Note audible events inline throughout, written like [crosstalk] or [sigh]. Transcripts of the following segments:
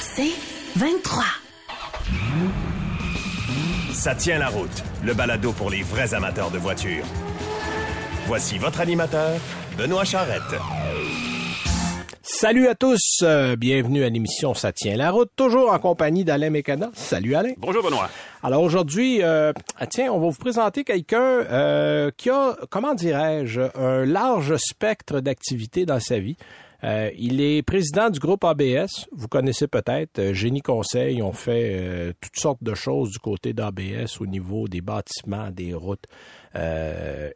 C'est 23. Ça tient la route, le balado pour les vrais amateurs de voitures. Voici votre animateur, Benoît Charrette. Salut à tous, euh, bienvenue à l'émission Ça tient la route, toujours en compagnie d'Alain Mécana. Salut Alain. Bonjour Benoît. Alors aujourd'hui, euh, ah, tiens, on va vous présenter quelqu'un euh, qui a, comment dirais-je, un large spectre d'activités dans sa vie. Euh, il est président du groupe ABS. Vous connaissez peut-être. Euh, Génie Conseil ont fait euh, toutes sortes de choses du côté d'ABS au niveau des bâtiments, des routes.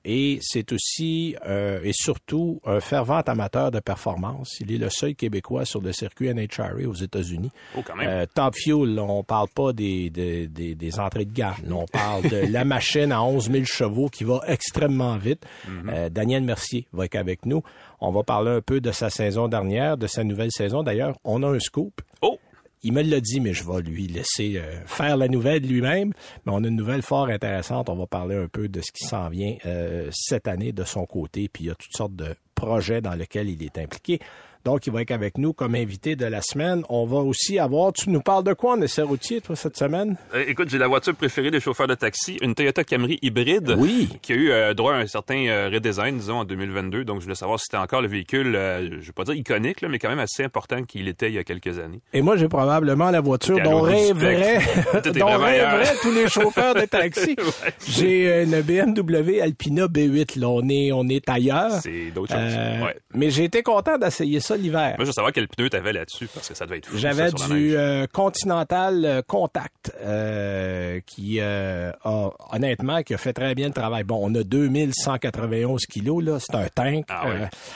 et c'est aussi et surtout un fervent amateur de performance. Il est le seul Québécois sur le circuit NHRA aux États-Unis. Oh, quand même. top Fuel, on parle pas des, des, des, entrées de gamme. On parle de la machine à 11 000 chevaux qui va extrêmement vite. Mm-hmm. Daniel Mercier va être avec nous. On va parler un peu de sa saison dernière, de sa nouvelle saison. D'ailleurs, on a un scoop. Oh! Il me l'a dit, mais je vais lui laisser euh, faire la nouvelle lui-même. Mais on a une nouvelle fort intéressante. On va parler un peu de ce qui s'en vient euh, cette année de son côté. Puis il y a toutes sortes de projets dans lesquels il est impliqué. Donc, il va être avec nous comme invité de la semaine. On va aussi avoir, tu nous parles de quoi en essai routier, toi, cette semaine? Euh, écoute, j'ai la voiture préférée des chauffeurs de taxi, une Toyota Camry hybride. Oui. Qui a eu euh, droit à un certain euh, redesign, disons, en 2022. Donc, je voulais savoir si c'était encore le véhicule, je vais pas dire iconique, là, mais quand même assez important qu'il était il y a quelques années. Et moi, j'ai probablement la voiture dont rêveraient, [laughs] dont rêveraient tous les chauffeurs de taxi. [laughs] J'ai une BMW Alpina B8, là. On est, on est ailleurs. C'est d'autres choses. Ouais. Mais j'ai été content d'essayer ça l'hiver. Moi, je veux savoir quel pneu t'avais là-dessus parce que ça devait être fou. J'avais du euh, Continental euh, Contact euh, qui a honnêtement qui a fait très bien le travail. Bon, on a 2191 kilos là, c'est un tank. Ah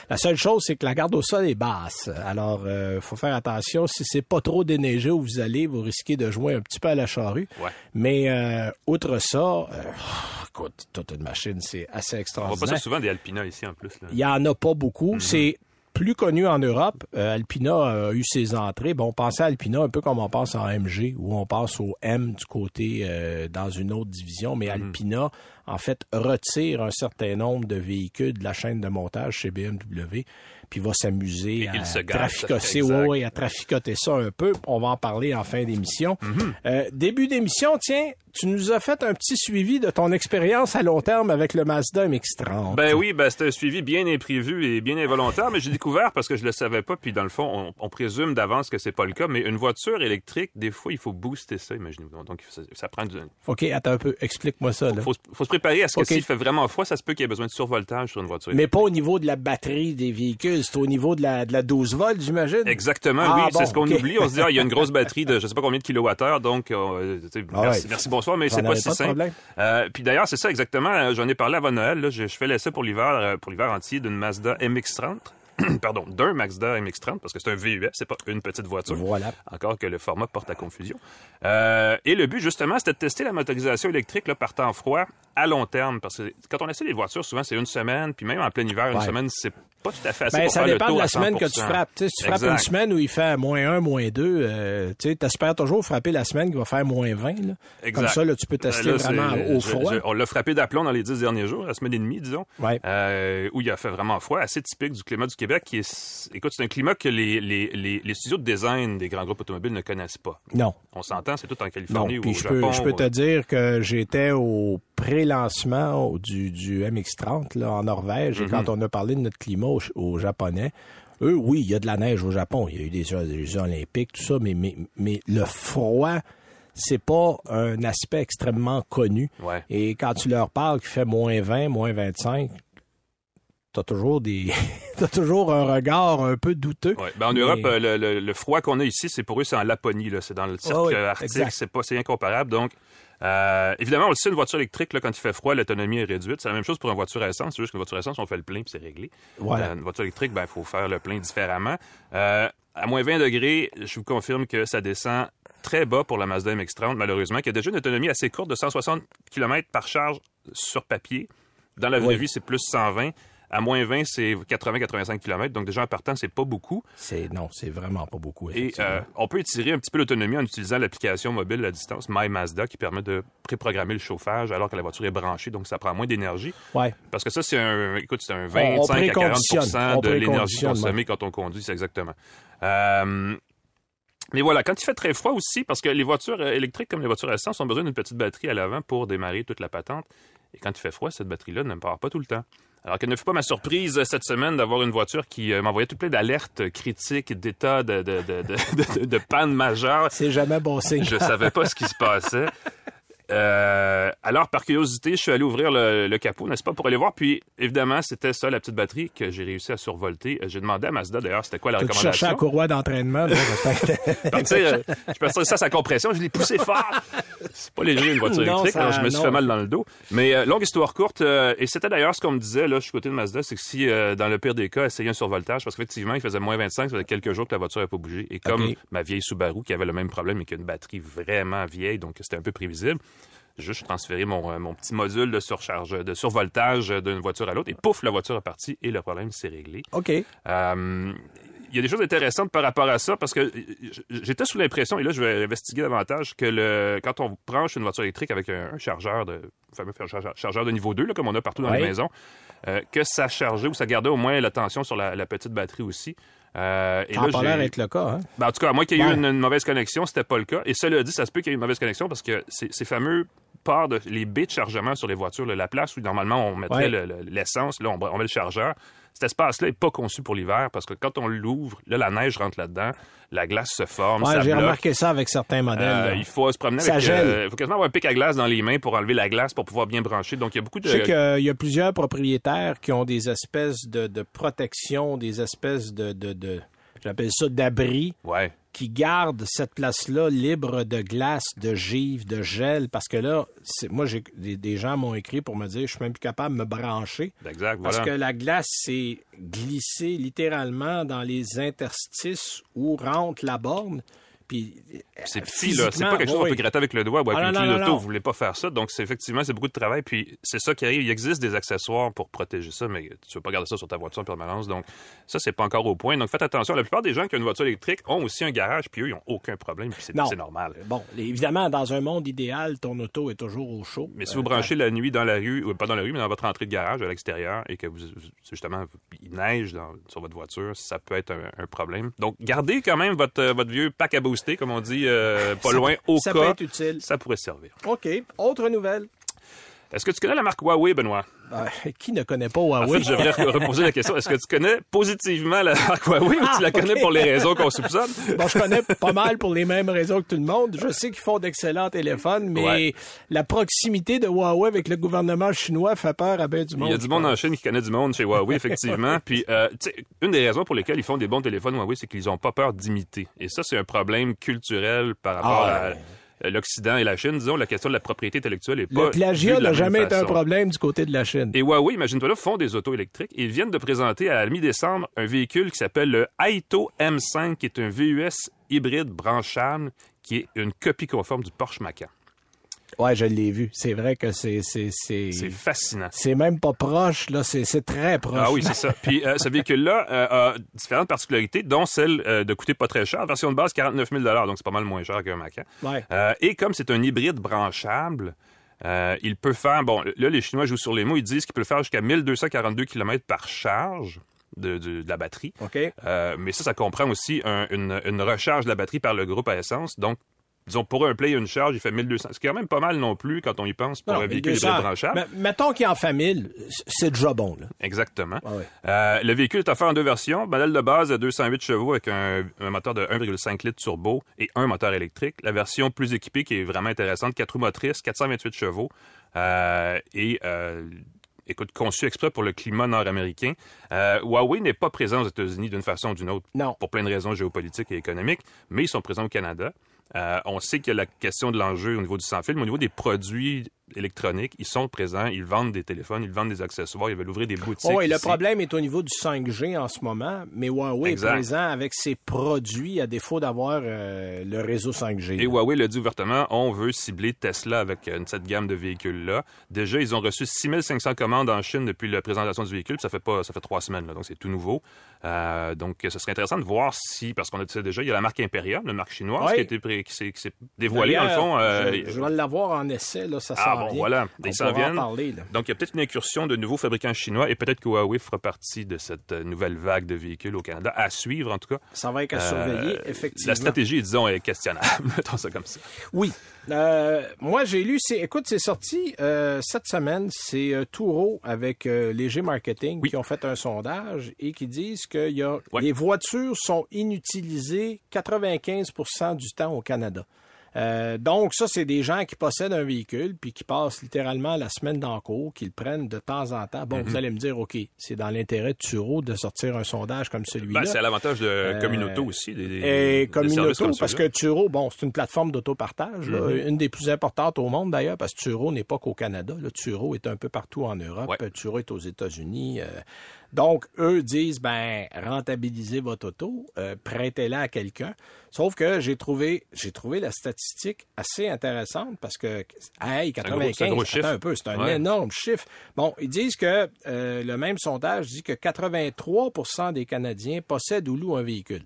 la seule chose c'est que la garde au sol est basse. Alors faut faire attention si c'est pas trop déneigé où vous allez, vous risquez de jouer un petit peu à la charrue. Mais outre ça, écoute, toute une machine, c'est assez extraordinaire. On voit pas ça souvent des Alpina ici en plus. Il y en a pas beaucoup. Mm-hmm. C'est plus connu en Europe. Euh, Alpina a eu ses entrées. Bon, on pensait à Alpina un peu comme on pense en MG, où on passe au M du côté euh, dans une autre division, mais mhm. Alpina, en fait, retire un certain nombre de véhicules de la chaîne de montage chez BMW, puis va s'amuser à traficoter, ouais, à traficoter ça un peu. On va en parler en fin d'émission. Mhm. euh, début d'émission, tiens, tu nous as fait un petit suivi de ton expérience à long terme avec le Mazda MX-30. Ben oui, ben c'était un suivi bien imprévu et bien involontaire, mais j'ai découvert parce que je le savais pas, puis dans le fond, on, présume d'avance que c'est pas le cas, mais une voiture électrique, des fois, il faut booster ça, imaginez-vous. Donc, ça, prend du... OK, attends un peu, explique-moi ça. Là. Faut, faut se préparer à ce que s'il fait vraiment froid, ça se peut qu'il y ait besoin de survoltage sur une voiture Mais pas au niveau de la batterie des véhicules, c'est au niveau de la, de la 12 volts, j'imagine? Exactement, ah, oui, c'est ce qu'on oublie. On se dit, ah, il y a une grosse batterie de je sais pas combien de kilowattheures, donc, euh, ah merci, bonsoir, mais c'est pas si euh, puis d'ailleurs, c'est ça exactement. Euh, j'en ai parlé avant Noël. Là. Je, je fais l'essai pour l'hiver, euh, pour l'hiver entier d'une Mazda MX-30. [clears throat] pardon, d'un Mazda MX-30 parce que c'est un VUS, c'est pas une petite voiture. Voilà. Encore que le format porte à confusion. Euh, et le but justement, c'était de tester la motorisation électrique là, par temps froid à long terme parce que quand on essaie les voitures, souvent c'est une semaine, puis même en plein hiver, une semaine, c'est pas tout à fait assez ben, pour ça faire dépend le de la semaine que tu frappes. si tu frappes une semaine où il fait moins 1, moins 2, euh, tu espères toujours frapper la semaine qui va faire moins 20. Là. Comme ça, là, tu peux ben, tester vraiment au froid. on l'a frappé d'aplomb dans les dix derniers jours, la semaine et demie, disons, ouais. euh, où il a fait vraiment froid, assez typique du climat du Québec, qui est, écoute, c'est un climat que les, les, les, les, studios de design des grands groupes automobiles ne connaissent pas. Non. On s'entend, c'est tout en Californie non, ou au je Japon. Peux, je peux te dire que j'étais au pré-lancement du, du MX-30 là, en Norvège et mm-hmm. quand on a parlé de notre climat aux, Japonais, eux, oui, il y a de la neige au Japon, il y a eu des Jeux, olympiques, tout ça, mais, mais, mais le froid, c'est pas un aspect extrêmement connu. Ouais. Et quand tu leur parles qu'il fait moins 20, moins 25, t'as toujours des [laughs] t'as toujours un regard un peu douteux. Ouais. Ben en Europe, le, le, le, froid qu'on a ici, c'est pour eux, c'est en Laponie, là. C'est dans le cercle arctique, c'est pas c'est incomparable. Donc euh, évidemment, on le sait, une voiture électrique, là, quand il fait froid, l'autonomie est réduite. C'est la même chose pour une voiture à essence. C'est juste qu'une voiture à essence, on fait le plein puis c'est réglé. Voilà. Euh, une voiture électrique, ben, il faut faire le plein différemment. Euh, à moins 20 degrés, je vous confirme que ça descend très bas pour la Mazda MX-30, malheureusement, qui a déjà une autonomie assez courte de 160 km par charge sur papier. Dans la vraie vie, c'est plus 120. À moins 20, c'est 80-85 km. Donc, déjà, en partant, c'est pas beaucoup. C'est, non, c'est vraiment pas beaucoup. Et euh, on peut étirer un petit peu l'autonomie en utilisant l'application mobile à distance My Mazda qui permet de préprogrammer le chauffage alors que la voiture est branchée. Donc, ça prend moins d'énergie. Ouais. Parce que ça, c'est un, écoute, c'est un 25 à 40% de l'énergie consommée quand on conduit, c'est exactement. Euh, Mais voilà, quand il fait très froid aussi, parce que les voitures euh, électriques comme les voitures à essence ont besoin d'une petite batterie à l'avant pour démarrer toute la patente. Et quand il fait froid, cette batterie-là ne part pas tout le temps. Alors quelle ne fut pas ma surprise euh, cette semaine d'avoir une voiture qui euh, m'envoyait tout plein d'alertes critiques, d'état de, de, de, de, [laughs] de, de panne majeure. C'est jamais bon signe. Je savais pas ce qui se passait. Euh, alors, par curiosité, je suis allé ouvrir le, le capot, n'est-ce pas, pour aller voir. Puis, évidemment, c'était ça, la petite batterie que j'ai réussi à survolter. Euh, J'ai demandé à Mazda, d'ailleurs, c'était quoi la Tu cherchais recommandation? un courroie d'entraînement. [laughs] euh, je pensais ça, sa compression, je l'ai poussé fort. C'est pas léger une voiture Non, électrique, ça- alors je me suis non. fait mal dans le dos. Mais euh, longue histoire courte, euh, et c'était d'ailleurs ce qu'on me disait, là, je suis côté de Mazda, c'est que si, euh, dans le pire des cas, essayer un survoltage, parce qu'effectivement, il faisait moins 25, ça faisait quelques jours que la voiture n'avait pas bougé. Et comme ma vieille Subaru, qui avait le même problème, mais qui a une batterie vraiment vieille, donc c'était un peu prévisible, juste transférer mon, euh, mon petit module de surcharge, de survoltage euh, d'une voiture à l'autre, et pouf, la voiture est partie, et le problème s'est réglé. OK. Euh, il y a des choses intéressantes par rapport à ça parce que j- j'étais sous l'impression, et là je vais investiguer davantage, que le, quand on branche une voiture électrique avec un, chargeur, de, fameux chargeur, de niveau 2, là, comme on a partout dans Ouais. les maisons, euh, que ça chargeait ou ça gardait au moins la tension sur la, la petite batterie aussi. Euh, et Ça là, l'air d'être le cas. Hein? ben, en tout cas, à moins qu'il y ait Ouais. eu une, une mauvaise connexion, c'était pas le cas. Et cela dit, ça se peut qu'il y ait eu une mauvaise connexion parce que ces, ces fameux ports de les baies de chargement sur les voitures, là, la place où normalement on mettrait Ouais. le- le- l'essence, là on, on met le chargeur. Cet espace-là est pas conçu pour l'hiver parce que quand on l'ouvre, là la neige rentre là-dedans, la glace se forme, Ouais, j'ai remarqué ça avec certains modèles. Euh, il faut se promener Ça avec. gèle. euh, il faut quasiment avoir un pic à glace dans les mains pour enlever la glace pour pouvoir bien brancher. Donc il y a beaucoup de. Je sais qu'il y a plusieurs propriétaires qui ont des espèces de, de protection, des espèces de, de, de j'appelle ça d'abri, Ouais. Qui gardent cette place-là libre de glace, de givre, de gel, parce que là, c'est, moi, j'ai, des, des gens m'ont écrit pour me dire, je suis même plus capable de me brancher. Exact. Parce Voilà. que la glace s'est glissée littéralement dans les interstices où rentre la borne. Puis, C'est euh, petit, là. C'est pas quelque chose qu'on oui. peut gratter avec le doigt ou avec Ah, une non, clé d'auto. Vous voulez pas faire ça. Donc, c'est effectivement, c'est beaucoup de travail. Puis, c'est ça qui arrive. Il existe des accessoires pour protéger ça, mais tu veux pas garder ça sur ta voiture en permanence. Donc, ça, c'est pas encore au point. Donc, faites attention. La plupart des gens qui ont une voiture électrique ont aussi un garage, puis eux, ils ont aucun problème. Puis, c'est normal. Bon, évidemment, dans un monde idéal, ton auto est toujours au chaud. Mais si Euh, vous branchez la nuit dans la rue, ou pas dans la rue, mais dans votre entrée de garage à l'extérieur, et que vous, justement, il neige dans- sur votre voiture, ça peut être un, un problème. Donc, gardez quand même votre, euh, votre vieux pack à booster, comme on dit, euh, pas Ça loin, peut- au ça cas. peut être utile. Ça pourrait servir. OK. Autre nouvelle. Est-ce que tu connais la marque Huawei, Benoît? Euh, qui ne connaît pas En Huawei? fait, je re- reposer la question. Est-ce que tu connais positivement la marque Huawei ou tu la Ah, connais pour les raisons qu'on soupçonne? [laughs] Bon, je connais pas mal pour les mêmes raisons que tout le monde. Je sais qu'ils font d'excellents téléphones, mais Ouais. la proximité de Huawei avec le gouvernement chinois fait peur à bien du monde. Il y a du monde en. Chine qui connaît du monde chez Huawei, effectivement. [laughs] Puis, euh, une des raisons pour lesquelles ils font des bons téléphones Huawei, c'est qu'ils n'ont pas peur d'imiter. Et ça, c'est un problème culturel par rapport Ah, à l'Occident et la Chine. Disons, la question de la propriété intellectuelle est pas. Le plagiat n'a jamais été un problème du côté de la Chine. Et Huawei, imagine-toi là, font des autos électriques. Ils viennent de présenter à la mi-décembre un véhicule qui s'appelle le Aito M5, qui est un VUS hybride branchable, qui est une copie conforme du Porsche Macan. Ouais, je l'ai vu. C'est vrai que c'est c'est c'est C'est fascinant. c'est même pas proche là, c'est c'est très proche. Ah oui, c'est ça. Puis euh, ce véhicule-là euh, a différentes particularités, dont celle euh, de coûter pas très cher. Version de base, 49 000 donc c'est pas mal moins cher qu'un Macan. Ouais. Et comme c'est un hybride branchable, il peut faire... Bon, là, les Chinois jouent sur les mots. Ils disent qu'il peut faire jusqu'à 1242 km par charge de, de- de la batterie. OK. Euh, mais ça, ça comprend aussi un- une, une recharge de la batterie par le groupe à essence. Donc, disons, pour un play, une charge, il fait 1200. C'est quand même pas mal non plus quand on y pense pour Non, un véhicule 1200. hybride branchable. Mais mettons qu'il en fait 1000, c'est déjà bon là. Exactement. Ah ouais. Euh, le véhicule est offert en deux versions. Modèle de base à 208 chevaux avec un, un moteur de 1,5 litres turbo et un moteur électrique. La version plus équipée qui est vraiment intéressante, 4 roues motrices, 428 chevaux euh, et euh, écoute, conçu exprès pour le climat nord-américain. Euh, Huawei n'est pas présent aux États-Unis d'une façon ou d'une autre Non. pour plein de raisons géopolitiques et économiques, mais ils sont présents au Canada. Euh, on sait qu'il y a la question de l'enjeu au niveau du sans-fil, mais au niveau des produits électroniques, ils sont présents, ils vendent des téléphones, ils vendent des accessoires, ils veulent ouvrir des boutiques. Oh, et le problème est au niveau du 5G en ce moment, mais Huawei Exact. est présent avec ses produits à défaut d'avoir euh, le réseau 5G. Et Huawei l'a dit ouvertement, on veut cibler Tesla avec euh, cette gamme de véhicules-là. Déjà, ils ont reçu 6500 commandes en Chine depuis la présentation du véhicule. puis Ça fait pas, ça fait trois semaines, là, donc c'est tout nouveau. Euh, donc, ce serait intéressant de voir si, parce qu'on a dit déjà, il y a la marque Imperial, la marque chinoise, Oui. qui, a été qui s'est dévoilée, dans le fond. je, je vais l'avoir en essai, là, ça ah, Bon, voilà, On ils s'en viennent. parler. Donc, il y a peut-être une incursion de nouveaux fabricants chinois et peut-être que Huawei fera partie de cette euh, nouvelle vague de véhicules au Canada, à suivre en tout cas. Ça va être à Euh, surveiller, effectivement. La stratégie, disons, est questionnable. [laughs] Mettons ça comme ça. Oui. Euh, moi, j'ai lu, c'est, écoute, c'est sorti euh, cette semaine. C'est euh, Touro avec euh, Léger Marketing Oui. qui ont fait un sondage et qui disent que y a, Ouais. les voitures sont inutilisées 95% du temps au Canada. Euh, donc, ça, c'est des gens qui possèdent un véhicule puis qui passent littéralement la semaine dans le cours, qui le prennent de temps en temps. Bon, vous allez me dire, OK, c'est dans l'intérêt de Turo de sortir un sondage comme celui-là. Ben, c'est à l'avantage de Euh, Communauto aussi. Des, des- Et des comme une services auto, comme parce que. Turo, bon, c'est une plateforme d'autopartage, Mm-hmm. une des plus importantes au monde d'ailleurs, parce que Turo n'est pas qu'au Canada. Là, Turo est un peu partout en Europe. Ouais. Turo est aux États-Unis. euh. Donc, eux disent, ben, rentabilisez votre auto, euh, prêtez-la à quelqu'un. Sauf que j'ai trouvé, j'ai trouvé la statistique assez intéressante parce que, hey, un gros- 95, c'est un gros chiffre. un peu, c'est un Ouais. énorme chiffre. Bon, ils disent que euh, le même sondage dit que 83% des Canadiens possèdent ou louent un véhicule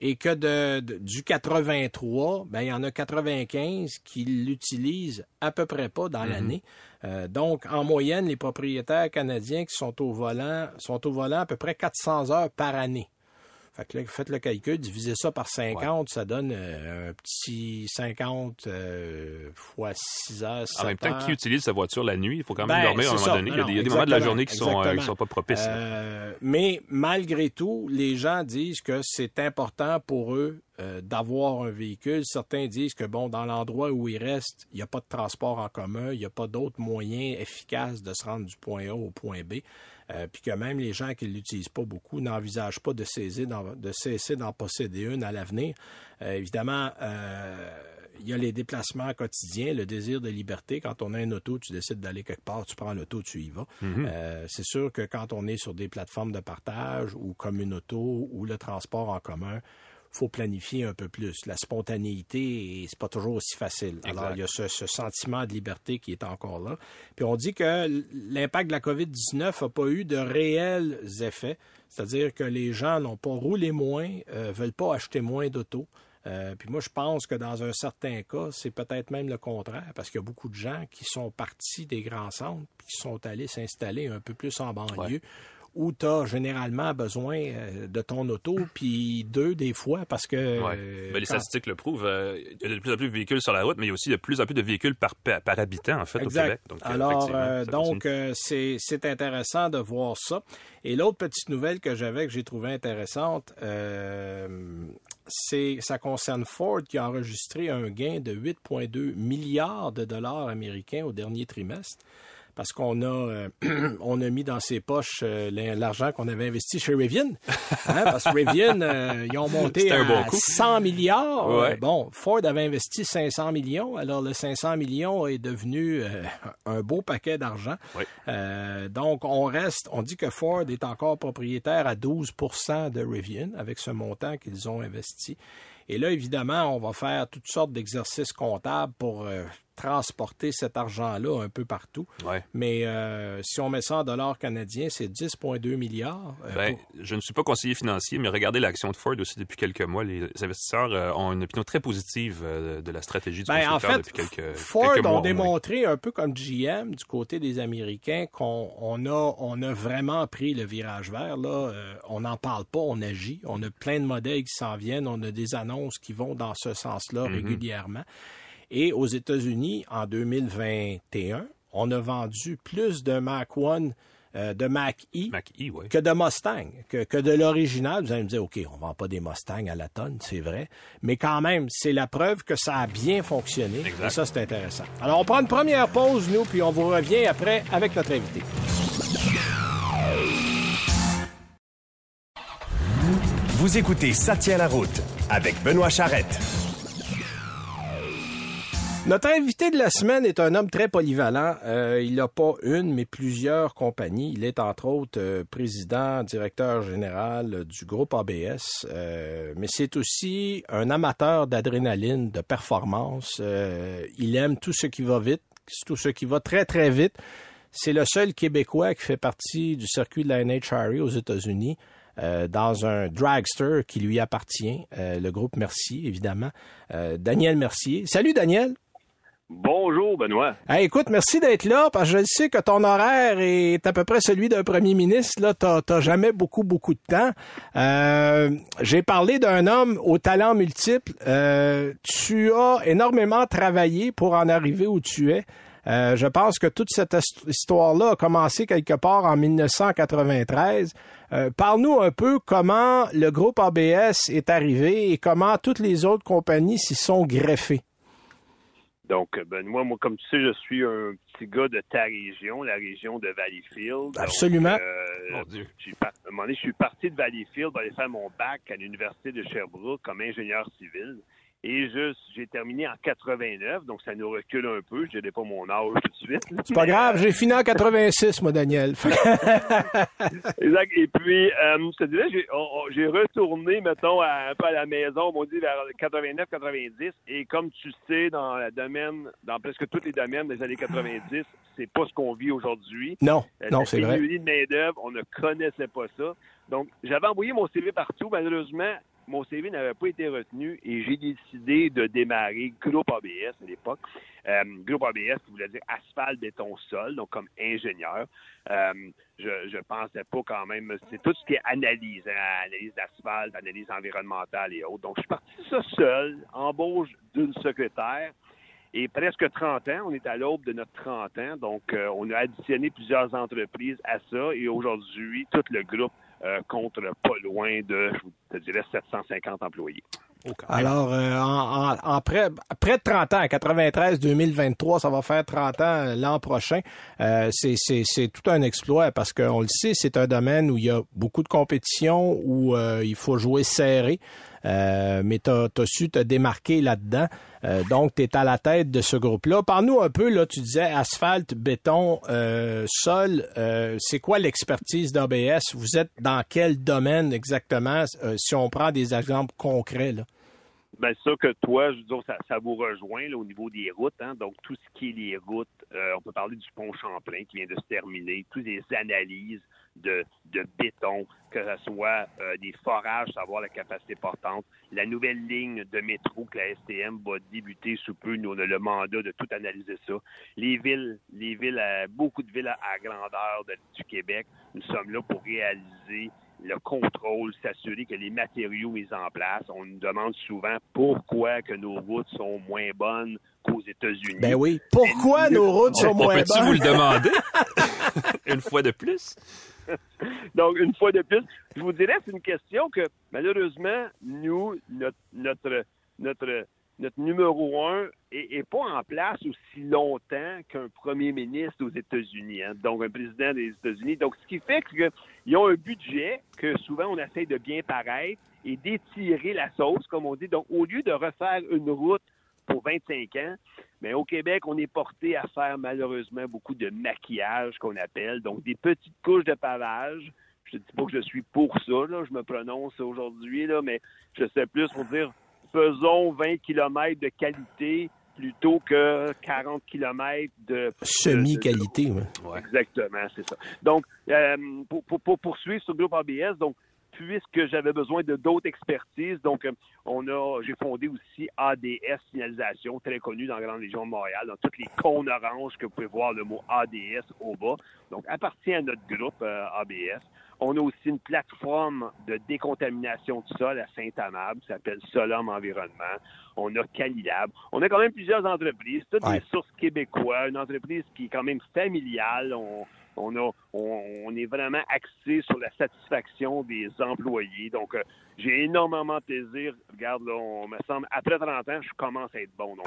et que de, de- du 83, ben, il y en a 95 qui l'utilisent à peu près pas dans l'année. Euh, donc, en moyenne, les propriétaires canadiens qui sont au volant sont au volant à peu près 400 heures par année. Fait que là, faites le calcul, divisez ça par 50, ça donne euh, un petit 50 euh, fois 6 heures, 7 En même temps, heures. qui utilise sa voiture la nuit? Il faut quand même Ben, dormir à un moment donné. Il y a des, il y a des non, moments de la journée qui sont, euh, qui sont pas propices. Euh, mais malgré tout, les gens disent que c'est important pour eux d'avoir un véhicule. Certains disent que, bon, dans l'endroit où ils restent, il n'y a pas de transport en commun, il n'y a pas d'autres moyens efficaces de se rendre du point A au point B. Euh, puis que même les gens qui ne l'utilisent pas beaucoup n'envisagent pas de cesser d'en, de cesser d'en posséder une à l'avenir. Euh, évidemment, euh, il y a les déplacements quotidiens, le désir de liberté. Quand on a une auto, tu décides d'aller quelque part, tu prends l'auto, tu y vas. Euh, c'est sûr que quand on est sur des plateformes de partage ou comme une auto ou le transport en commun, faut planifier un peu plus. La spontanéité, c'est pas toujours aussi facile. Alors, il y a ce, ce sentiment de liberté qui est encore là. Puis on dit que l'impact de la COVID-19 n'a pas eu de réels effets. C'est-à-dire que les gens n'ont pas roulé moins, euh, veulent pas acheter moins d'autos. Euh, puis moi, je pense que dans un certain cas, c'est peut-être même le contraire, parce qu'il y a beaucoup de gens qui sont partis des grands centres, puis qui sont allés s'installer un peu plus en banlieue, où tu as généralement besoin euh, de ton auto, puis deux des fois, parce que... Ouais. euh, Ben, les statistiques le prouvent. euh, il y a de plus en plus de véhicules sur la route, mais il y a aussi de plus en plus de véhicules par, habitant, en fait, au. Québec. Donc, Alors, euh, donc, c'est intéressant de voir ça. Et l'autre petite nouvelle que j'avais, que j'ai trouvée intéressante, c'est ça concerne Ford qui a enregistré un gain de 8,2 milliards de dollars américains au dernier trimestre. Parce qu'on a, euh, [clears throat] on a mis dans ses poches euh, l'argent qu'on avait investi chez Rivian. [laughs] Hein, parce que Rivian, euh, ils ont monté à bon coup. 100 milliards. Ouais. Bon, Ford avait investi 500 millions. Alors, le 500 millions est devenu un beau paquet d'argent. Donc, on reste, on dit que Ford est encore propriétaire à 12% de Rivian avec ce montant qu'ils ont investi. Et là, évidemment, on va faire toutes sortes d'exercices comptables pour transporter cet argent-là un peu partout. Ouais. Mais euh, si on met ça en dollars canadiens, c'est 10,2 milliards. euh, Ben, pour- je ne suis pas conseiller financier, mais regardez l'action de Ford aussi depuis quelques mois. Les investisseurs euh, ont une opinion très positive de la stratégie du Ben, en constructeur fait, depuis quelques, Ford quelques mois. ont au moins. démontré, un peu comme GM du côté des Américains, qu'on on a, on a vraiment pris le virage vert. Là. On n'en parle pas, on agit. On a plein de modèles qui s'en viennent. On a des annonces qui vont dans ce sens-là Mm-hmm. régulièrement. Et aux États-Unis, en 2021, on a vendu plus de Mac One, euh, de Mac E que de Mustang, que, que de l'original. Vous allez me dire, OK, on vend pas des Mustangs à la tonne, c'est vrai. Mais quand même, c'est la preuve que ça a bien fonctionné. Exact. Et ça, c'est intéressant. Alors, on prend une première pause, nous, puis on vous revient après avec notre invité. Vous écoutez Ça tient la route avec Benoît Charrette. Notre invité de la semaine est un homme très polyvalent. Euh, il n'a pas une, mais plusieurs compagnies. Il est entre autres euh, président, directeur général du groupe ABS, euh, mais c'est aussi un amateur d'adrénaline, de performance. Il aime tout ce qui va vite, tout ce qui va très très vite. C'est le seul Québécois qui fait partie du circuit de la NHRA aux États-Unis. dans un dragster qui lui appartient, le groupe Mercier, évidemment. Daniel Mercier. Salut, Daniel. Bonjour, Benoît. Écoute, merci d'être là, parce que je sais que ton horaire est à peu près celui d'un premier ministre. Là, t'as, t'as jamais beaucoup, beaucoup de temps. Euh, j'ai parlé d'un homme au talent multiple. Euh, tu as énormément travaillé pour en arriver où tu es. Euh, je pense que toute cette histoire-là a commencé quelque part en 1993. Euh, parle-nous un peu comment le groupe ABS est arrivé et comment toutes les autres compagnies s'y sont greffées. Donc, Benoît, moi, comme tu sais, je suis un petit gars de ta région, la région de Valleyfield. Absolument. euh, mon Dieu. à un moment donné, je suis parti de Valleyfield pour aller faire mon bac à l'Université de Sherbrooke comme ingénieur civil. Et j'ai terminé en 89, donc ça nous recule un peu. Je dirais pas mon âge tout de suite. C'est pas grave, j'ai fini en 86, moi, Daniel. [laughs] [laughs] exact. Et puis, euh, je te dirais, j'ai retourné, mettons, un peu à la maison, on dit vers 89, 90. Et comme tu sais, dans le domaine, dans presque tous les domaines des années 90, c'est pas ce qu'on vit aujourd'hui. Non, euh, non, c'est vrai. de main-d'œuvre, on ne connaissait pas ça. Donc, j'avais envoyé mon CV partout. Malheureusement, mon CV n'avait pas été retenu et j'ai décidé de démarrer Groupe ABS à l'époque. Euh, groupe ABS, qui voulait dire asphalte, béton, sol, donc comme ingénieur. Euh, je, je pensais pas quand même, c'est tout ce qui est analyse, analyse d'asphalte, analyse environnementale et autres. Donc, je suis parti ça seul, embauche d'une secrétaire. Et presque 30 ans, on est à l'aube de notre 30 ans, donc euh, on a additionné plusieurs entreprises à ça et aujourd'hui, tout le groupe euh, contre pas loin de, je dirais, 750 employés. Alors, euh, en, près, près de 30 ans, 93-2023, ça va faire 30 ans euh, l'an prochain. c'est tout un exploit parce qu'on le sait, c'est un domaine où il y a beaucoup de compétition, où il faut jouer serré. Euh, mais tu as, su te démarquer là-dedans. Euh, donc, tu es à la tête de ce groupe-là. Parle-nous un peu, là, tu disais asphalte, béton, euh, sol. c'est quoi l'expertise d'ABS? Vous êtes dans quel domaine exactement, si on prend des exemples concrets? Là? Bien, ça que toi, je veux dire, ça, vous rejoint au niveau des routes. Hein? Donc, tout ce qui est les routes, on peut parler du pont Champlain qui vient de se terminer, toutes les analyses, de, béton, que ce soit euh, des forages, savoir la capacité portante, la nouvelle ligne de métro que la STM va débuter sous peu. Nous, on a le mandat de tout analyser ça. Les villes, les villes, euh, beaucoup de villes à, grandeur du Québec, nous sommes là pour réaliser le contrôle, s'assurer que les matériaux mis en place, on nous demande souvent pourquoi que nos routes sont moins bonnes qu'aux États-Unis. Ben oui. Pourquoi nos routes sont moins bonnes? Peux-tu vous le demander? [laughs] [laughs] Une fois de plus? [laughs] Donc, une fois de plus, je vous dirais, c'est une question que, malheureusement, nous, notre, notre, notre, notre numéro un est, pas en place aussi longtemps qu'un premier ministre aux États-Unis, hein. donc un président des États-Unis. Donc, ce qui fait qu'ils ont un budget que souvent on essaie de bien paraître et d'étirer la sauce, comme on dit. Donc, au lieu de refaire une route pour 25 ans. Mais au Québec, on est porté à faire malheureusement beaucoup de maquillage qu'on appelle, donc des petites couches de pavage. Je ne dis pas que je suis pour ça, là, je me prononce aujourd'hui, là, mais je sais plus pour dire faisons 20 km de qualité plutôt que 40 km de... Semi-qualité, oui. Exactement, c'est ça. Donc, euh, pour, pour, poursuivre sur le groupe ABS, donc, puisque j'avais besoin de d'autres expertises. Donc, euh, on a, j'ai fondé aussi ADS Signalisation, très connu dans la grande région de Montréal, dans toutes les cônes oranges que vous pouvez voir le mot ADS au bas. Donc, appartient à notre groupe euh, ABS. On a aussi une plateforme de décontamination du sol à Saint-Amable qui s'appelle Solom Environnement. On a Calilab. On a quand même plusieurs entreprises, toutes des sources québécoises, une entreprise qui est quand même familiale. On, on, a, on, est vraiment axé sur la satisfaction des employés. Donc, euh, j'ai énormément de plaisir. Regarde, là, on me semble, après 30 ans, je commence à être bon. Donc,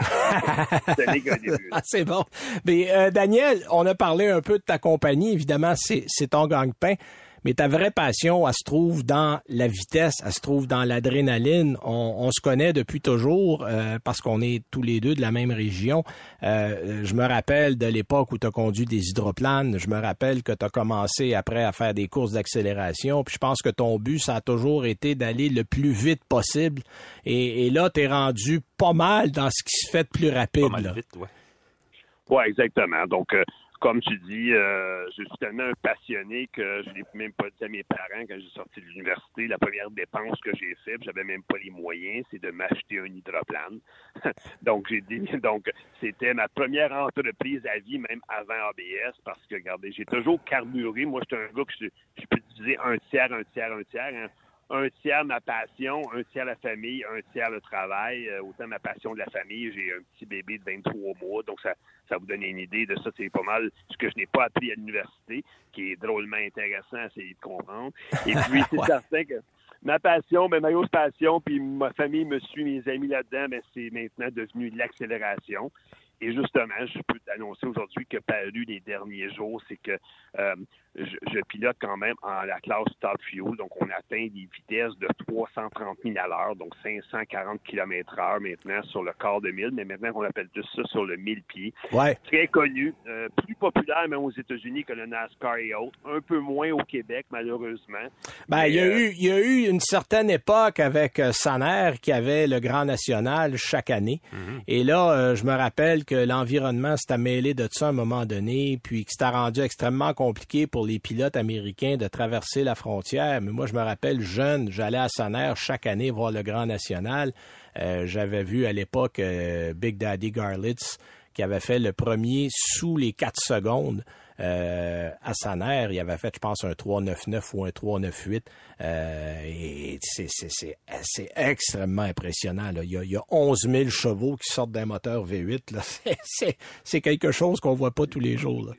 c'est début. [laughs] c'est bon. Mais, euh, Daniel, on a parlé un peu de ta compagnie. Évidemment, c'est ton gagne-pain. Mais ta vraie passion, elle se trouve dans la vitesse, elle se trouve dans l'adrénaline. On, se connaît depuis toujours euh, parce qu'on est tous les deux de la même région. Euh, je me rappelle de l'époque où tu as conduit des hydroplanes. Je me rappelle que tu as commencé après à faire des courses d'accélération. Puis je pense que ton but, ça a toujours été d'aller le plus vite possible. Et, là, tu es rendu pas mal dans ce qui se fait de plus rapide. Pas mal vite, ouais. Ouais, exactement. Donc, euh, comme tu dis, euh, je suis tellement un passionné que je l'ai même pas dit à mes parents quand j'ai sorti de l'université. La première dépense que j'ai faite, j'avais même pas les moyens, c'est de m'acheter un hydroplane. [laughs] donc j'ai dit, [laughs] donc c'était ma première entreprise à vie, même avant ABS, parce que regardez, j'ai toujours carburé. Moi, j'étais un gars que je, je peux utiliser un tiers, un tiers, un tiers. Hein un tiers ma passion, un tiers la famille, un tiers le travail. Euh, autant ma passion de la famille, j'ai un petit bébé de 23 mois, donc ça, ça vous donne une idée de ça. C'est pas mal ce que je n'ai pas appris à l'université, qui est drôlement intéressant à essayer de comprendre. Et puis, [laughs] c'est certain que ma passion, ben, ma grosse passion, puis ma famille me suit, mes amis là-dedans, ben, c'est maintenant devenu l'accélération. Et justement, je peux t'annoncer aujourd'hui que paru les derniers jours, c'est que euh, je, pilote quand même en la classe Top Fuel. Donc, on atteint des vitesses de 330 000 à l'heure, donc 540 km heure maintenant sur le quart de mille, mais maintenant on appelle tout ça sur le 1000 pieds. Ouais. Très connu, euh, plus populaire même aux États-Unis que le NASCAR et autres, un peu moins au Québec, malheureusement. Ben, il y, a eu, il y a eu une certaine époque avec euh, Saner qui avait le Grand National chaque année. Mm-hmm. Et là, je me rappelle que l'environnement s'est mêlé de ça à un moment donné, puis que c'était rendu extrêmement compliqué pour les pilotes américains de traverser la frontière. Mais moi, je me rappelle, jeune, j'allais à Sonner chaque année voir le Grand National. Euh, j'avais vu à l'époque euh, Big Daddy Garlitz qui avait fait le premier sous les quatre secondes. Euh, à Saner, il avait fait, je pense, un 399 ou un 398. Euh, et c'est extrêmement impressionnant. Là. Il, y a, il y a 11 000 chevaux qui sortent d'un moteur V8. [laughs] C'est quelque chose qu'on voit pas tous les jours.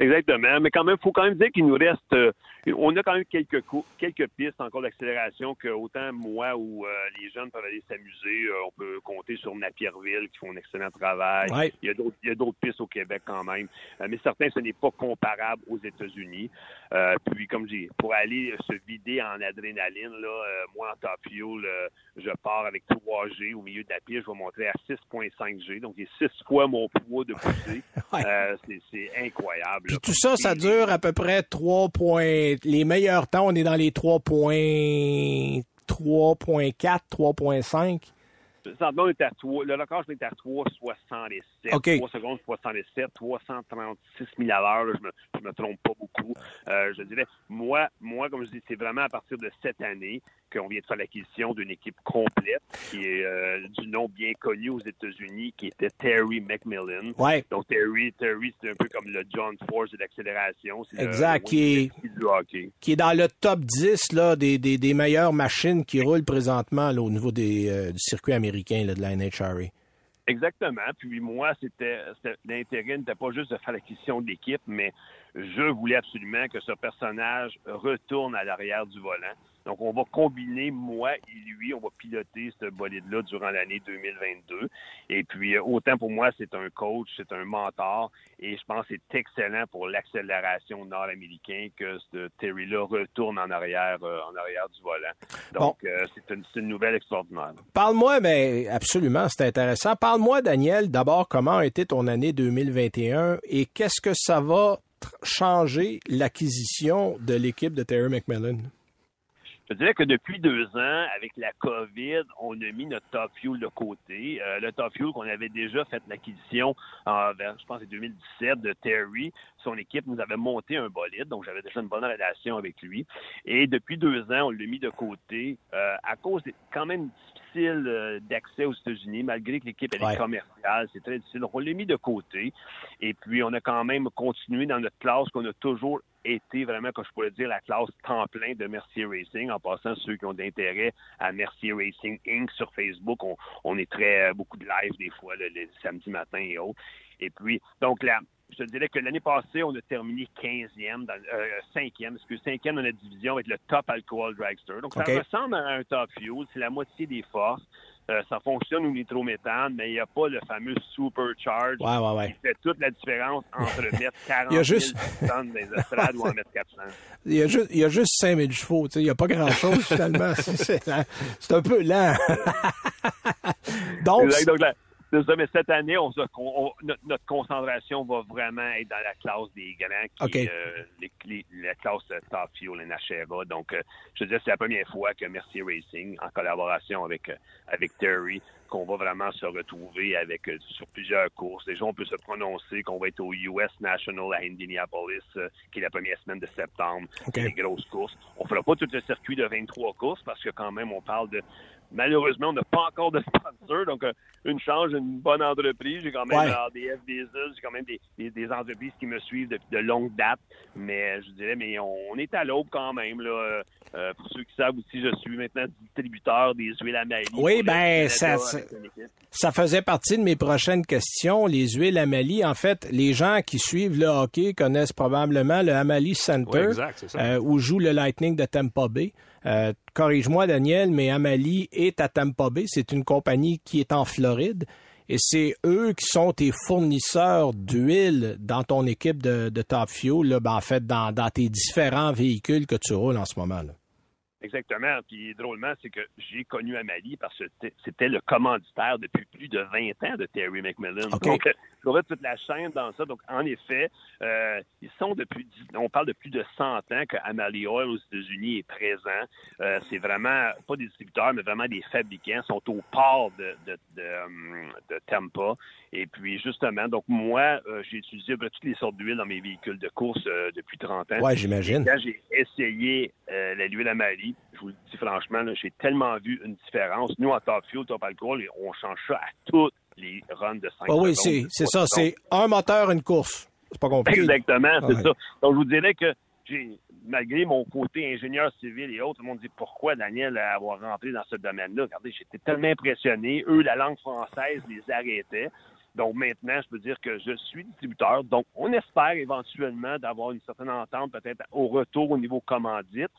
Exactement. Mais quand même, faut quand même dire qu'il nous reste euh, on a quand même quelques quelques pistes encore d'accélération que autant moi ou euh, les jeunes peuvent aller s'amuser. Euh, on peut compter sur Napierville qui font un excellent travail. Il y a d'autres il y a d'autres pistes au Québec quand même. mais certains, ce n'est pas comparable aux États-Unis. puis comme je dis, pour aller se vider en adrénaline, là, moi en top fuel, je pars avec 3G au milieu de la piste, je vais monter à 6.5G, donc c'est six fois mon poids de poussée. [laughs] c'est incroyable. Puis tout ça, ça dure à peu près 3 points. Les meilleurs temps, on est dans les 3.3.4, 3.5 on est à 3, le record, je à 3,67. Okay. 3 secondes 67, 336 000 à l'heure. Je me, je me trompe pas beaucoup. Euh, je dirais, moi, moi, comme je dis, c'est vraiment à partir de cette année qu'on vient de faire l'acquisition d'une équipe complète qui est euh, du nom bien connu aux États-Unis, qui était Terry McMillan. Ouais. Donc Terry, Terry, c'est un peu comme le John Force de l'accélération. Exact, qui, est, qui est dans le top 10 là, des, des, des meilleures machines qui roulent présentement là, au niveau des, euh, du circuit américain là, de la NHRA. Exactement. Puis moi, c'était l'intérêt n'était pas juste de faire l'acquisition de l'équipe, mais je voulais absolument que ce personnage retourne à l'arrière du volant. Donc, on va combiner moi et lui, on va piloter ce bolide-là durant l'année 2022. Et puis, euh, autant pour moi, c'est un coach, c'est un mentor, et je pense que c'est excellent pour l'accélération nord-américain que ce Terry-là retourne en arrière, euh, en arrière du volant. Donc, euh, c'est une, une, nouvelle extraordinaire. Parle-moi, mais ben, absolument, c'est intéressant. Parle-moi, Daniel, d'abord, comment a été ton année 2021 et qu'est-ce que ça va changer l'acquisition de l'équipe de Terry McMillan? Je dirais que depuis deux ans, avec la COVID, on a mis notre Top Fuel de côté. Euh, le Top Fuel qu'on avait déjà fait l'acquisition en, je pense, en 2017 de Terry. Son équipe nous avait monté un bolide, donc j'avais déjà une bonne relation avec lui. Et depuis deux ans, on l'a mis de côté euh, à cause c'est quand même difficile euh, d'accès aux États-Unis, malgré que l'équipe est commerciale, c'est très difficile. Donc on l'a mis de côté. Et puis on a quand même continué dans notre classe qu'on a toujours été vraiment, comme je pourrais dire, la classe temps plein de Mercier Racing. En passant, ceux qui ont d'intérêt à Mercier Racing Inc. sur Facebook, on, est très euh, beaucoup de live des fois, le, samedi matin et autres. Et puis, donc là, je te dirais que l'année passée, on a terminé 15e, dans, euh, 5e, parce que 5e dans la division avec le top alcohol dragster. Donc, ça ressemble à un top fuel. C'est la moitié des forces. Euh, ça fonctionne au nitrométhane, mais il n'y a pas le fameux supercharge ouais, ouais, ouais. qui fait toute la différence entre mettre 40 000 juste... tonnes dans les estrades ou en mettre 400. Il y a juste, il y a juste 5 000 chevaux. Il n'y a pas grand-chose, finalement. [laughs] C'est un peu lent. donc, donc, la, ça, mais cette année, on, on- notre, notre concentration va vraiment être dans la classe des grands, qui euh, les- les- la classe euh, Top Fuel et Nashera. Donc, euh, je veux dire, c'est la première fois que Mercier Racing, en collaboration avec, euh, avec Terry, qu'on va vraiment se retrouver avec euh, sur plusieurs courses. Déjà, on peut se prononcer qu'on va être au US National à Indianapolis, euh, qui est la première semaine de septembre. OK. C'est des grosses courses. On fera pas tout le circuit de 23 courses parce que quand même, on parle de Malheureusement, on n'a pas encore de [laughs] sponsor, donc euh, une chance, j'ai une bonne entreprise. J'ai quand même Ouais. RDF Diesel, j'ai quand même des, des, des entreprises qui me suivent depuis de longue date. Mais euh, je dirais, mais on, on est à l'aube quand même. Là, Euh, pour ceux qui savent aussi, je suis maintenant distributeur des huiles à Mali. Oui, ben, ça-. Ça faisait partie de mes prochaines questions. Les huiles Amali, en fait, les gens qui suivent le hockey connaissent probablement le Amali Center, Oui, exact, c'est ça. euh, où joue le Lightning de Tampa Bay. Euh, Corrige-moi, Daniel, mais Amali est à Tampa Bay. C'est une compagnie qui est en Floride. Et c'est eux qui sont tes fournisseurs d'huile dans ton équipe de, Top Fuel, ben, en fait, dans, dans tes différents véhicules que tu roules en ce moment. Exactement. Puis drôlement, c'est que j'ai connu Amalie parce que c'était- le commanditaire depuis plus de 20 ans de Terry McMillan. OK. Donc, vois toute la chaîne dans ça. Donc, en effet, euh, ils sont depuis, on parle de plus de 100 ans que Amalie Oil aux États-Unis est présent. Euh, c'est vraiment, pas des distributeurs, mais vraiment des fabricants. Ils sont au port de, de, de, hum, de Tampa. Et puis, justement, donc moi, euh, j'ai utilisé toutes les sortes d'huile dans mes véhicules de course euh, depuis 30 ans. Ouais, j'imagine. Quand j'ai essayé euh, l'huile à Je vous le dis franchement, j'ai tellement vu une différence. Nous, en top fuel, top alcool, on change ça à toutes les runs de 5 Ah oui, c'est c'est ça. C'est un moteur, une course. C'est pas compliqué. Exactement, c'est Ouais. ça. Donc, je vous dirais que malgré mon côté ingénieur civil et autres, tout le monde dit pourquoi Daniel a avoir rentré dans ce domaine-là? Regardez, j'étais tellement impressionné. Eux, la langue française les arrêtait. Donc maintenant, je peux dire que je suis distributeur. Donc, on espère éventuellement d'avoir une certaine entente peut-être au retour au niveau commandite.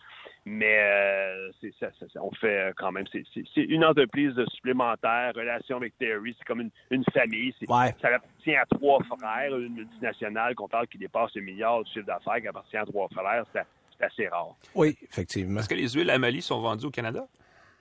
Mais euh, c'est ça, ça- ça- on fait euh, quand même. C'est, c'est- c'est une entreprise supplémentaire, relation avec Terry, c'est comme une, une famille. C'est- Ouais. Ça appartient à trois frères, une multinationale qu'on parle qui dépasse le milliard de chiffre d'affaires, qui appartient à trois frères. C'est, c'est assez rare. Oui, effectivement. Est-ce que les huiles Amali sont vendues au Canada?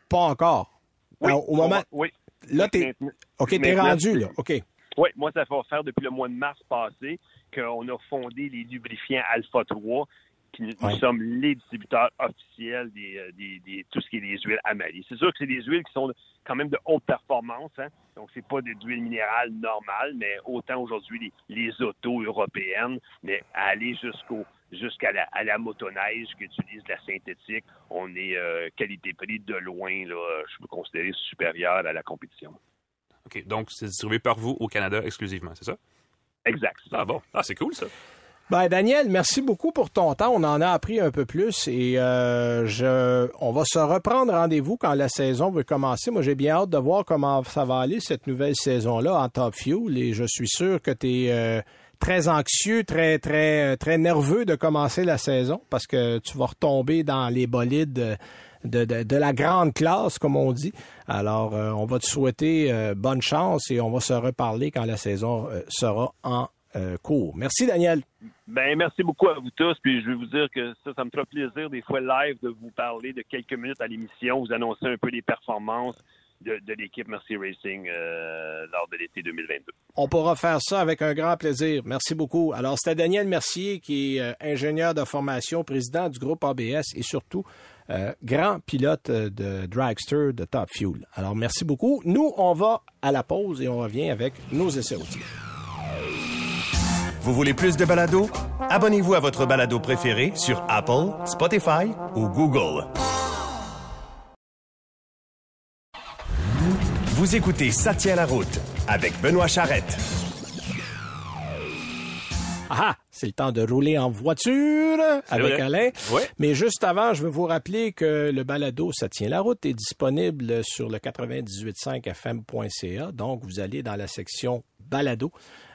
Pas encore. Oui, Alors, au moment. Oui. Là, t'es. OK, t'es rendu, là. OK. Oui, moi, ça fait faire depuis le mois de mars passé qu'on a fondé les lubrifiants Alpha 3, qui nous, Ouais. sommes les distributeurs officiels des, euh, des, des- tout ce qui est des huiles Amali. C'est sûr que c'est des huiles qui sont quand même de haute performance, hein? donc c'est pas des huiles minérales normales, mais autant aujourd'hui les, les autos européennes, mais aller jusqu'au jusqu'à la, à la motoneige qui utilise la synthétique, on est euh, qualité-prix de loin, là, je peux considérer supérieur à la compétition. OK, donc c'est distribué par vous au Canada exclusivement, c'est ça? Exact. Ah bon, ah, c'est cool ça. Ben, Daniel, merci beaucoup pour ton temps. On en a appris un peu plus et euh, je, on va se reprendre rendez-vous quand la saison va commencer. Moi, j'ai bien hâte de voir comment ça va aller cette nouvelle saison-là en Top Fuel et je suis sûr que tu es très anxieux, très, très, très nerveux de commencer la saison parce que tu vas retomber dans les bolides de, de, de la grande classe, comme on dit. Alors, euh, on va te souhaiter euh, bonne chance et on va se reparler quand la saison euh, sera en cours. Merci, Daniel. Ben, merci beaucoup à vous tous. Puis je vais vous dire que ça, ça me fera plaisir des fois live de vous parler de quelques minutes à l'émission, vous annoncer un peu les performances de, de l'équipe Merci Racing euh, lors de l'été 2022. On pourra faire ça avec un grand plaisir. Merci beaucoup. Alors, c'était Daniel Mercier, qui est euh, ingénieur de formation, président du groupe ABS et surtout euh, grand pilote euh, de dragster de Top Fuel. Alors, merci beaucoup. Nous, on va à la pause et on revient avec nos essais routiers. Vous voulez plus de balado? Abonnez-vous à votre balado préféré sur Apple, Spotify ou Google. Vous écoutez Ça tient la route avec Benoît Charrette. Ah, c'est le temps de rouler en voiture avec vrai. Alain. Mais juste avant, je veux vous rappeler que le balado Ça tient la route est disponible sur le 98.5fm.ca. Donc, vous allez dans la section balado.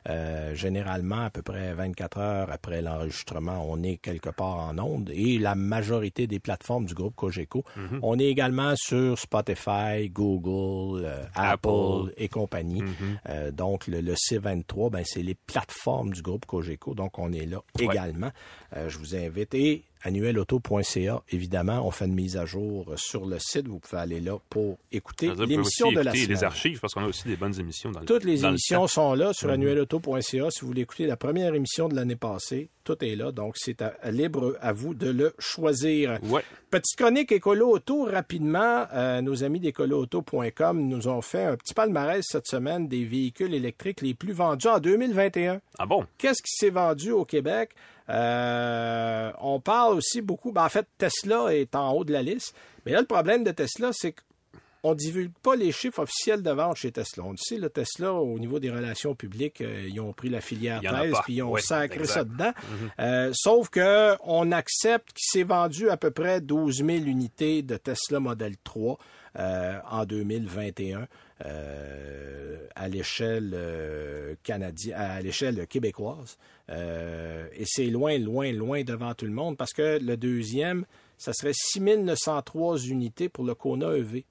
Euh, généralement, à peu près 24 heures après l'enregistrement, on est quelque part en onde et la majorité des plateformes du groupe Cogeco. On est également sur Spotify, Google, euh, Apple, Apple. et compagnie. Euh, donc, le, le C23, ben, c'est les plateformes du groupe Cogeco. Donc, on est là également. Je vous invite. Et annuelauto.ca. Évidemment, on fait une mise à jour sur le site. Vous pouvez aller là pour écouter l'émission de la semaine. les archives, parce qu'on a aussi des bonnes émissions dans le Toutes les dans émissions sont là sur Mhm. annuelauto.ca. Si vous voulez écouter la première émission de l'année passée, tout est là. Donc, c'est libre à vous de le choisir. Ouais. Petite chronique écolo auto rapidement. Euh, nos amis d'écoloauto.com nous ont fait un petit palmarès cette semaine des véhicules électriques les plus vendus en 2021. Ah bon? Qu'est-ce qui s'est vendu au Québec? Euh, on parle aussi beaucoup. ben, en fait, Tesla est en haut de la liste. Mais là, le problème de Tesla, c'est qu'on ne divulgue pas les chiffres officiels de vente chez Tesla. On le sait, le Tesla, au niveau des relations publiques, euh, ils ont pris la filière thèse puis ils ont Oui, sacré exact. ça dedans. Euh, sauf que on accepte qu'il s'est vendu à peu près 12 000 unités de Tesla Model 3 euh, en 2021 euh, à l'échelle euh, canadienne, à l'échelle québécoise. Euh, et c'est loin, loin, loin devant tout le monde parce que le deuxième, ça serait 6 903 unités pour le Kona EV.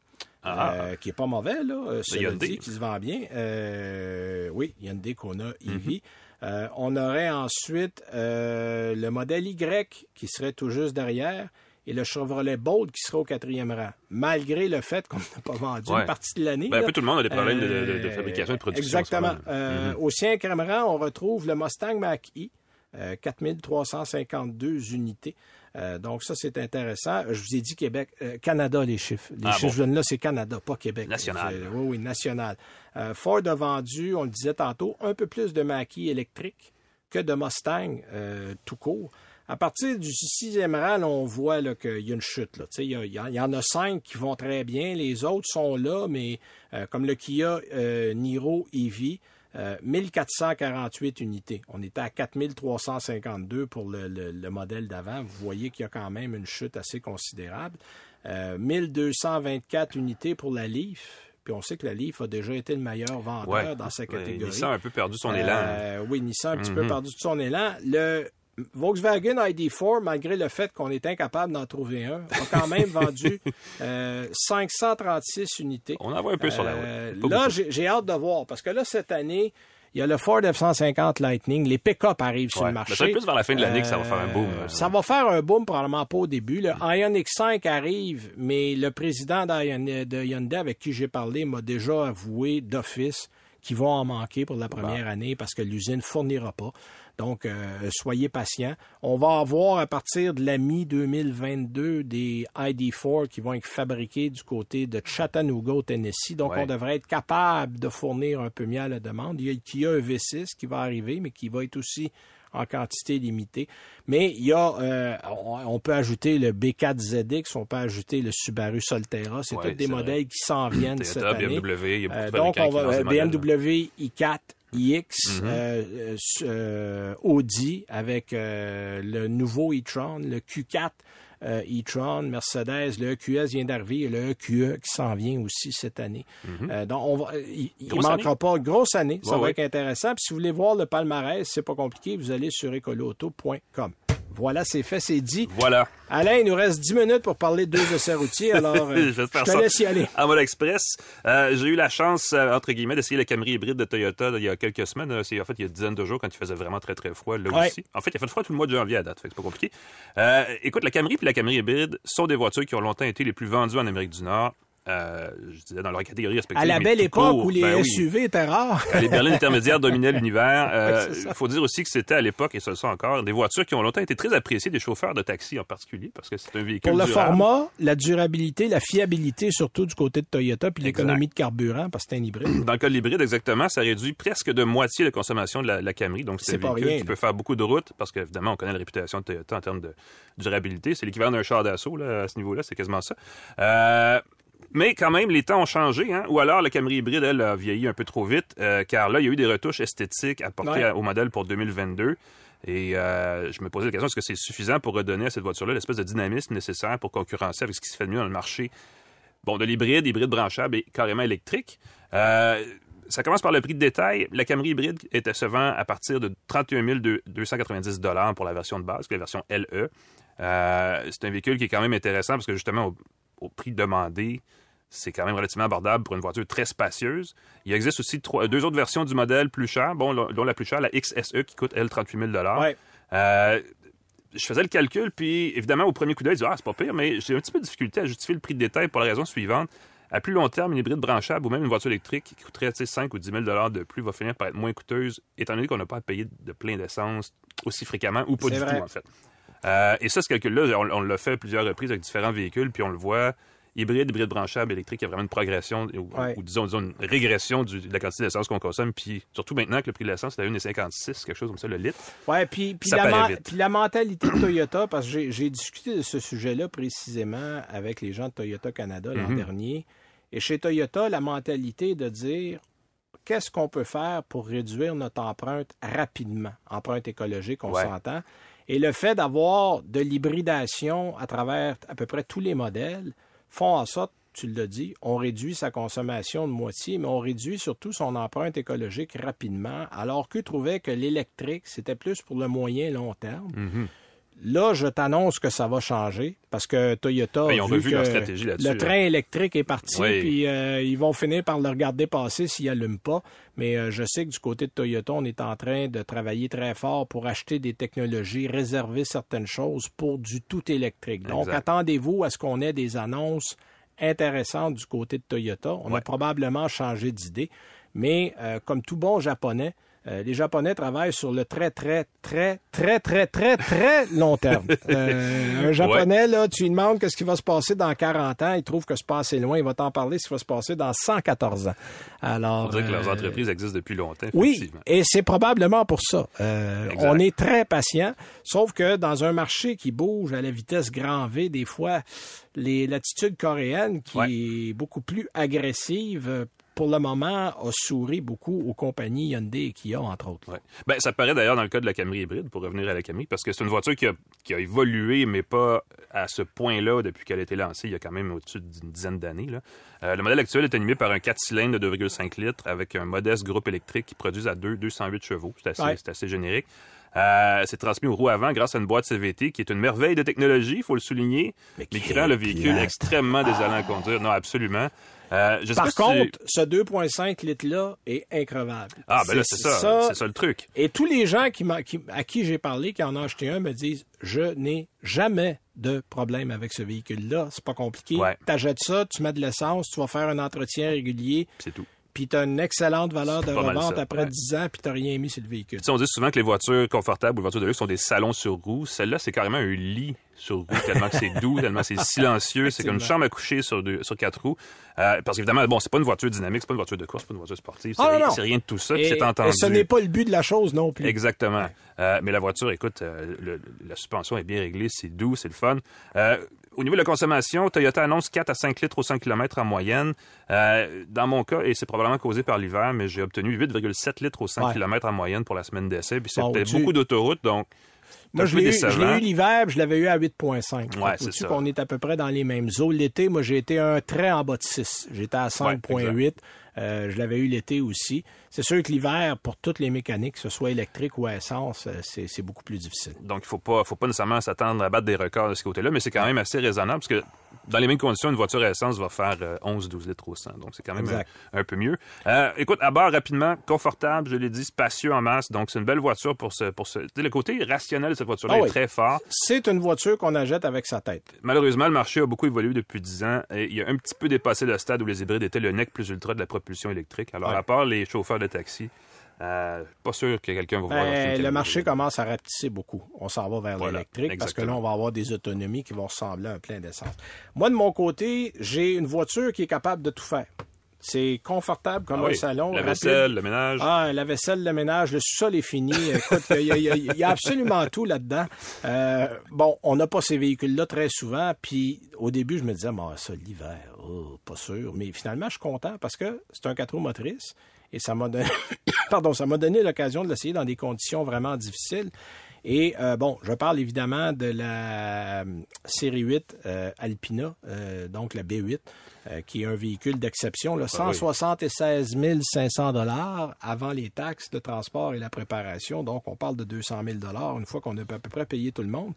Ah. euh, qui est pas mauvais, là, Hyundai. qui se vend bien. Euh, oui, Hyundai Kona EV. Mhm. Euh, on aurait ensuite le modèle Y qui serait tout juste derrière et le Chevrolet Bolt qui serait au quatrième rang, malgré le fait qu'on n'a pas vendu Ouais. une partie de l'année. Ben, un peu tout le monde a des problèmes de, de- de Euh, fabrication et de production. Exactement. Euh, Au cinquième rang, on retrouve le Mustang Mach-E, euh, 4352 unités. Euh, donc ça, c'est intéressant. Je vous ai dit Québec, euh, Canada, les chiffres. Les Ah, chiffres, bon. je là, c'est Canada, pas Québec. National. Oui, oui, national. Euh, Ford a vendu, on le disait tantôt, un peu plus de Mach-E électrique que de Mustang tout court. À partir du sixième rang, on voit qu'il y a une chute. là. Il y, a- il y en- a cinq qui vont très bien. Les autres sont là, mais euh, comme le Kia euh, Niro EV, euh, 1448 unités. On était à 4352 pour le, le- le modèle d'avant. Vous voyez qu'il y a quand même une chute assez considérable. Euh, 1224 unités pour la Leaf. Puis on sait que la Leaf a déjà été le meilleur vendeur Ouais. dans sa Ouais, catégorie. Nissan a un peu perdu son élan. Euh, oui, Nissan a un petit peu Mhm. perdu son élan. Le Volkswagen ID4, malgré le fait qu'on est incapable d'en trouver un, a quand même [laughs] vendu euh, 536 unités. On en voit un peu sur la Euh, route. Pas là, j'ai hâte de voir, parce que là, cette année, il y a le Ford F-150 Lightning, les pick-up arrivent sur le marché. ça va être plus vers la fin de l'année que ça va faire un boom. Euh, euh, Ça va faire un boom, probablement pas au début. Le Ioniq 5 arrive, mais le président de Hyundai, avec qui j'ai parlé, m'a déjà avoué d'office qu'ils vont en manquer pour la première année parce que l'usine ne fournira pas. Donc, euh, soyez patients. On va avoir à partir de la mi-2022 des ID4 qui vont être fabriqués du côté de Chattanooga, au Tennessee. Donc, Ouais. on devrait être capable de fournir un peu mieux à la demande. Il y a Kia EV6 qui va arriver, mais qui va être aussi en quantité limitée. Mais il y a, euh, on, peut ajouter le B4ZX, on peut ajouter le Subaru Solterra. C'est Ouais, tous des vrai. modèles qui s'en viennent cette année. BMW, il y a beaucoup Euh, de donc, fabricants on va modèles. BMW i4, iX, Mhm. euh, euh, euh, Audi avec euh, le nouveau e-tron, le Q4 euh, e-tron, Mercedes, le EQS vient d'arriver et le EQE qui s'en vient aussi cette année. Euh, donc, on va, il ne manquera pas une grosse année. Ça Ouais, va ouais. être intéressant. Puis si vous voulez voir le palmarès, c'est pas compliqué, vous allez sur écoloauto.com. Voilà, c'est fait, c'est dit. Voilà. Alain, il nous reste 10 minutes pour parler de deux essais routiers, alors [laughs] euh, Je te laisse y aller. En mode express, euh, j'ai eu la chance, euh, entre guillemets, d'essayer le Camry hybride de Toyota il y a quelques semaines. Euh, C'est en fait il y a une dizaine de jours quand il faisait vraiment très très froid là Ouais. aussi. En fait, il a fait froid tout le mois de janvier à date, fait que c'est pas compliqué. Écoute, la Camry et la Camry hybride sont des voitures qui ont longtemps été les plus vendues en Amérique du Nord. Euh, je disais dans leur catégorie respective. À la belle époque court, où les ben oui. SUV étaient rares. Les berlines intermédiaires [laughs] dominaient l'univers. Euh. Il faut dire aussi que c'était à l'époque, et ce le sont encore, des voitures qui ont longtemps été très appréciées des chauffeurs de taxi en particulier, parce que c'est un véhicule Pour le durable. format, la durabilité, la fiabilité, surtout du côté de Toyota, puis l'économie de carburant, parce que c'est un hybride. Dans le cas de l'hybride, exactement, ça réduit presque de moitié la consommation de la, la Camry. Donc, c'est un véhicule rien, qui là. peut faire beaucoup de routes, parce qu'évidemment, on connaît la réputation de Toyota en termes de durabilité. C'est l'équivalent d'un char d'assaut, à ce niveau-là, c'est quasiment ça. Euh, mais quand même, les temps ont changé, hein? ou alors la Camry hybride, elle, a vieilli un peu trop vite, euh, car là, il y a eu des retouches esthétiques apportées Ouais. au modèle pour 2022. Et euh, je me posais la question, est-ce que c'est suffisant pour redonner à cette voiture-là l'espèce de dynamisme nécessaire pour concurrencer avec ce qui se fait de mieux dans le marché? Bon, de l'hybride, hybride branchable et carrément électrique. Euh, ça commence par le prix de détail. La Camry hybride était se vend à partir de 31 290 pour la version de base, la version LE. Euh, c'est un véhicule qui est quand même intéressant parce que justement, au, au prix demandé, c'est quand même relativement abordable pour une voiture très spacieuse. Il existe aussi trois- deux autres versions du modèle plus cher, bon, dont la plus chère, la XSE, qui coûte, elle, 38 000 Ouais. euh, je faisais le calcul, puis évidemment, au premier coup d'œil, je disais, ah, c'est pas pire, mais j'ai un petit peu de difficulté à justifier le prix de détail pour la raison suivante. À plus long terme, une hybride branchable ou même une voiture électrique qui coûterait 5 ou 10 000 de plus va finir par être moins coûteuse, étant donné qu'on n'a pas à payer de plein d'essence aussi fréquemment ou pas du tout, en fait. Euh, et ça, ce calcul-là, on, l'a fait plusieurs reprises avec différents véhicules, puis on le voit. Hybride, hybride branchable, électrique, il y a vraiment une progression, ou, disons, une régression de la quantité d'essence qu'on consomme. Puis surtout maintenant que le prix de l'essence est à 1,56, quelque chose comme ça, le litre. Oui, puis, puis, la, puis la mentalité de Toyota, parce que j'ai discuté de ce sujet-là précisément avec les gens de Toyota Canada l'an mhm. dernier. Et chez Toyota, la mentalité de dire qu'est-ce qu'on peut faire pour réduire notre empreinte rapidement, empreinte écologique, on s'entend. Et le fait d'avoir de l'hybridation à travers à peu près tous les modèles font en sorte, tu l'as dit, on réduit sa consommation de moitié, mais on réduit surtout son empreinte écologique rapidement, alors qu'eux trouvaient que l'électrique, c'était plus pour le moyen long terme. Mm-hmm. Là, je t'annonce que ça va changer parce que Toyota ben, vu que le hein. train électrique est parti, puis euh, ils vont finir par le regarder passer s'il n'allume pas. Mais euh, je sais que du côté de Toyota, on est en train de travailler très fort pour acheter des technologies, réserver certaines choses pour du tout électrique. Donc, attendez-vous à ce qu'on ait des annonces intéressantes du côté de Toyota. On a probablement changé d'idée, mais euh, comme tout bon japonais, euh, les Japonais travaillent sur le très, très, très, très, très, très, très long terme. [laughs] Euh, un Japonais, là, tu lui demandes qu'est-ce qui va se passer dans 40 ans, il trouve que c'est pas assez loin, il va t'en parler ce qui va se passer dans 114 ans. Alors, On dirait que leurs euh, entreprises existent depuis longtemps. Oui, et c'est probablement pour ça. on est très patient, sauf que dans un marché qui bouge à la vitesse grand V, des fois, les l'attitude coréenne qui est beaucoup plus agressive pour le moment, a souri beaucoup aux compagnies Hyundai et Kia, entre autres. Ouais. Ben, ça paraît d'ailleurs dans le cas de la Camry hybride, pour revenir à la Camry, parce que c'est une voiture qui a, qui a, évolué, mais pas à ce point-là depuis qu'elle a été lancée, il y a quand même au-dessus d'une dizaine d'années. Euh, le modèle actuel est animé par un 4 cylindres de 2,5 litres avec un modeste groupe électrique qui produit à 2, 208 chevaux. C'est assez, assez générique. Euh, c'est transmis aux roues avant grâce à une boîte CVT qui est une merveille de technologie, il faut le souligner, mais qui rend le véhicule extrêmement désolant à conduire. Non, absolument. Euh, Par contre, ce 2,5 litres-là est increvable. Ah, ben là, c'est ça. C'est ça le truc. Et tous les gens qui, à qui j'ai parlé, qui en ont acheté un, me disent Je n'ai jamais de problème avec ce véhicule-là. C'est pas compliqué. Tu achètes ça, tu mets de l'essence, tu vas faire un entretien régulier. C'est tout puis tu as une excellente valeur de revente après 10 ans, puis tu rien mis sur le véhicule. on dit souvent que les voitures confortables ou les voitures de luxe sont des salons sur roues. Celle-là, c'est carrément un lit sur roue, tellement que c'est doux, [laughs] tellement c'est silencieux. C'est comme une chambre à coucher sur, deux, sur quatre roues. Euh, parce qu'évidemment, bon, c'est pas une voiture dynamique, c'est pas une voiture de course, c'est pas une voiture sportive. C'est, ah, rien, de tout ça, c'est entendu. Et ce n'est pas le but de la chose non plus. Exactement. Euh, mais la voiture, écoute, euh, la suspension est bien réglée, c'est doux, c'est le fun. Au niveau de la consommation, Toyota annonce 4 à 5 litres au 100 km en moyenne. Euh, dans mon cas, et c'est probablement causé par l'hiver, mais j'ai obtenu 8,7 litres au 100 km en moyenne pour la semaine d'essai. Puis c'était beaucoup d'autoroutes, donc moi, je l'ai eu, l'hiver, je l'avais eu à 8,5. Ouais, c'est ça. qu'on est à peu près dans les mêmes eaux? L'été, moi, j'ai été un trait en bas de 6. J'étais à 5,8. Euh, je l'avais eu l'été aussi. C'est sûr que l'hiver, pour toutes les mécaniques, que ce soit électrique ou à essence, euh, c'est beaucoup plus difficile. Donc, il ne faut pas, faut pas nécessairement s'attendre à battre des records de ce côté-là, mais c'est quand même assez raisonnable parce que dans les mêmes conditions, une voiture à essence va faire 11-12 euh, litres au 100. Donc, c'est quand même un, peu mieux. écoute, à bord, rapidement, confortable, je l'ai dit, spacieux en masse. Donc, c'est une belle voiture pour ce... Pour ce le côté rationnel de cette voiture-là ah est très fort. C'est une voiture qu'on achète avec sa tête. Malheureusement, le marché a beaucoup évolué depuis 10 ans. Et il a un petit peu dépassé le stade où les hybrides étaient le nec plus ultra de la propulsion électrique. Alors, à part les chauffeurs de taxi, euh, pas sûr que quelqu'un va voir. Ben, le marché commence à rapetisser beaucoup. On s'en va vers l'électrique parce que là, on va avoir des autonomies qui vont ressembler à un plein d'essence. Moi, de mon côté, j'ai une voiture qui est capable de tout faire. C'est confortable comme ah un salon. La vaisselle, le ménage. Ah, la vaisselle, le ménage, le sol est fini. [laughs] Écoute, il y, a absolument tout là-dedans. Euh, bon, on n'a pas ces véhicules-là très souvent. Puis au début, je me disais, bah, ça, l'hiver, oh, pas sûr. Mais finalement, je suis content parce que c'est un 4 roues motrices. Et ça m'a donné, [coughs] pardon, ça m'a donné l'occasion de l'essayer dans des conditions vraiment difficiles. Et euh, bon, je parle évidemment de la euh, série 8 Alpina, donc la B8. euh, qui est un véhicule d'exception, là, Ah oui. 176 500 dollars avant les taxes de transport et la préparation. Donc, on parle de 200 000 dollars une fois qu'on a à peu près payé tout le monde.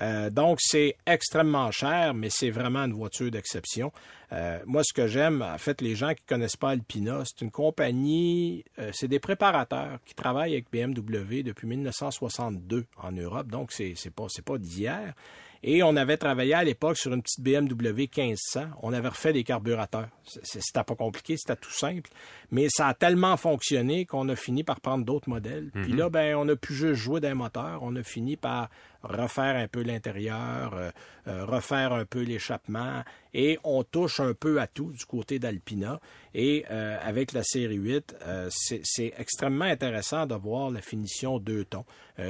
Euh, donc, c'est extrêmement cher, mais c'est vraiment une voiture d'exception. Euh, moi, ce que j'aime, en fait, les gens qui connaissent pas Alpina, c'est une compagnie, euh, c'est des préparateurs qui travaillent avec BMW depuis 1962 en Europe. Donc, c'est c'est pas c'est pas d'hier. Et on avait travaillé à l'époque sur une petite BMW 1500. On avait refait des carburateurs. C'était pas compliqué, c'était tout simple. Mais ça a tellement fonctionné qu'on a fini par prendre d'autres modèles. Puis là, ben, on a pu juste jouer d'un moteur. On a fini par refaire un peu l'intérieur, euh, euh, refaire un peu l'échappement. Et on touche un peu à tout du côté d'Alpina. Et euh, avec la série 8, euh, c'est extrêmement intéressant de voir la finition deux tons.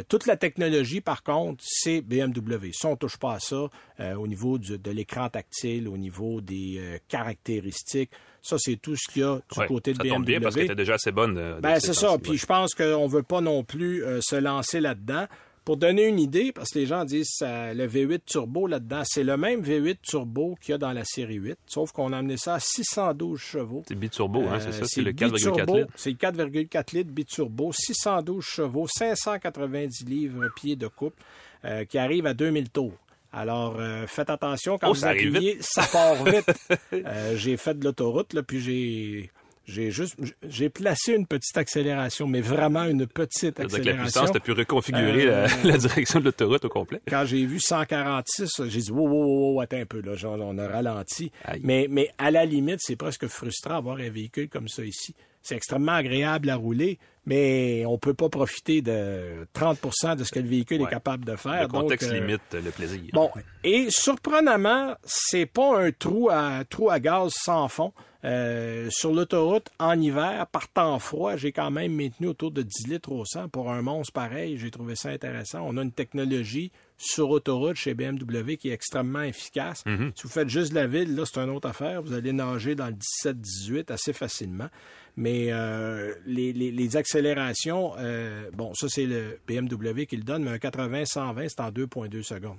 Toute la technologie, par contre, c'est BMW. Ça, on touche pas à ça au niveau du- de l'écran tactile, au niveau des caractéristiques. Ça, c'est tout ce qu'il y a du Ouais, côté de ça BMW. tombe bien parce qu'elle était déjà assez bonne. Ben, ces c'est ça. Puis je pense qu'on veut pas non plus euh, se lancer là-dedans. Pour donner une idée, parce que les gens disent ça, le V8 turbo là-dedans, c'est le même V8 turbo qu'il y a dans la série 8, sauf qu'on a amené ça à 612 chevaux. C'est biturbo, hein, c'est Euh, ça? C'est le biturbo, 4,4 litres. C'est le 4,4 litres biturbo, 612 chevaux, 590 livres pieds de couple, euh, qui arrive à 2000 tours. Alors, euh, faites attention quand Oh, vous appuyez, ça part vite. [laughs] Euh, j'ai fait de l'autoroute, là, puis j'ai... J'ai juste, j'ai placé une petite accélération, mais vraiment une petite C'est-à-dire que la accélération. puissance, t'as pu reconfigurer Euh, la, [laughs] la direction de l'autoroute au complet. Quand j'ai vu 146, j'ai dit, wow, wow, wow, attends un peu, là, genre, on a ralenti. Aïe. Mais, mais à la limite, c'est presque frustrant d'avoir un véhicule comme ça ici. C'est extrêmement agréable à rouler, mais on peut pas profiter de 30% de ce que le véhicule Ouais. est capable de faire. Le contexte Donc, euh, limite le plaisir. Bon, et surprenamment, c'est pas un trou à trou à gaz sans fond. Euh, sur l'autoroute, en hiver, par temps froid, j'ai quand même maintenu autour de 10 litres au 100 pour un monstre pareil. J'ai trouvé ça intéressant. On a une technologie sur autoroute chez BMW qui est extrêmement efficace. Si vous faites juste la ville, là, c'est une autre affaire. Vous allez nager dans le 17-18 assez facilement. Mais euh, les, les- les accélérations, euh, bon, ça, c'est le BMW qui le donne, mais un 80-120, c'est en 2,2 secondes.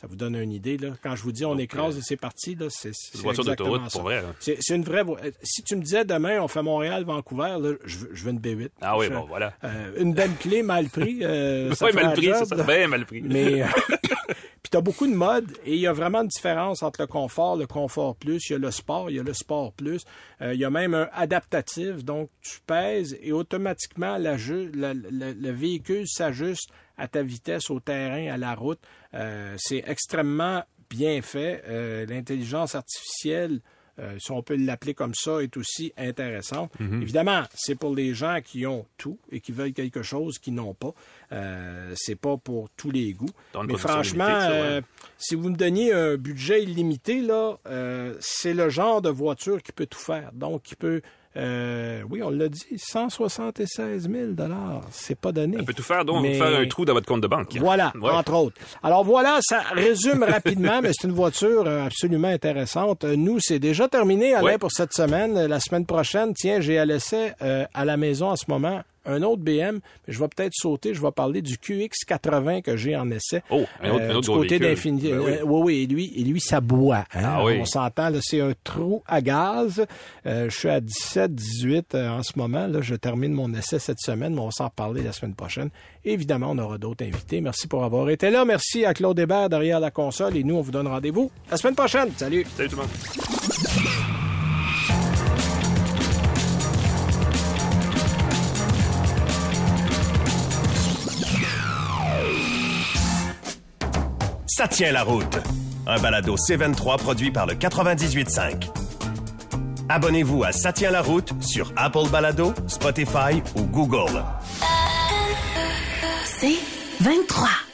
Ça vous donne une idée, là. Quand je vous dis on écrase euh, et c'est parti, là, c'est c'est une voiture d'autoroute, pour vrai. C'est c'est une vraie voie- Si tu me disais demain, on fait Montréal-Vancouver, là, je, veux, je veux une B8. Ah oui, Je- bon, voilà. euh, une belle clé, mal pris. Euh, [laughs] fait mal pris, job, ça. Ben mal pris. Mais euh, [laughs] [laughs] puis t'as beaucoup de modes et il y a vraiment une différence entre le confort, le confort plus, il y a le sport, il y a le sport plus, Euh, il y a même un adaptatif, donc tu pèses et automatiquement la ju- la- la- le véhicule s'ajuste à ta vitesse, au terrain, à la route. Euh, c'est extrêmement bien fait. Euh, L'intelligence artificielle euh, si on peut l'appeler comme ça, est aussi intéressante. Mhm. Évidemment, c'est pour les gens qui ont tout et qui veulent quelque chose qu'ils n'ont pas. Euh, c'est pas pour tous les goûts. Mais franchement, limitée, ça, ouais. euh, si vous me donniez un budget illimité, là, c'est le genre de voiture qui peut tout faire. Donc, qui peut, euh, oui, on l'a dit, 176 000 C'est pas donné. On peut tout faire, donc Mais- faire un trou dans votre compte de banque. Voilà, Ouais. entre autres. Alors voilà, ça résume rapidement, mais c'est une voiture euh, absolument intéressante. Euh, Nous, c'est déjà terminé, Alain, Ouais. pour cette semaine. La semaine prochaine, tiens, j'ai à l'essai euh, à la maison en ce moment un autre BM, mais je vais peut-être sauter, je vais parler du QX80 que j'ai en essai. Oh, un autre- un autre du gros côté véhicule. d'Infinity. Ben oui. Euh, oui, oui, et lui, et lui, ça boit. hein. Ah oui. On s'entend, c'est un trou à gaz. Euh, je suis à 17, 18 euh, en ce moment. Là, je termine mon essai cette semaine, mais on va s'en reparler la semaine prochaine. Évidemment, on aura d'autres invités. Merci pour avoir été là. Merci à Claude Hébert derrière la console. Et nous, on vous donne rendez-vous la semaine prochaine. Salut! Salut tout le monde. Ça tient la route. Un balado C23 produit par le 98.5. Abonnez-vous à Ça tient la route sur Apple Balado, Spotify ou Google. C'est 23.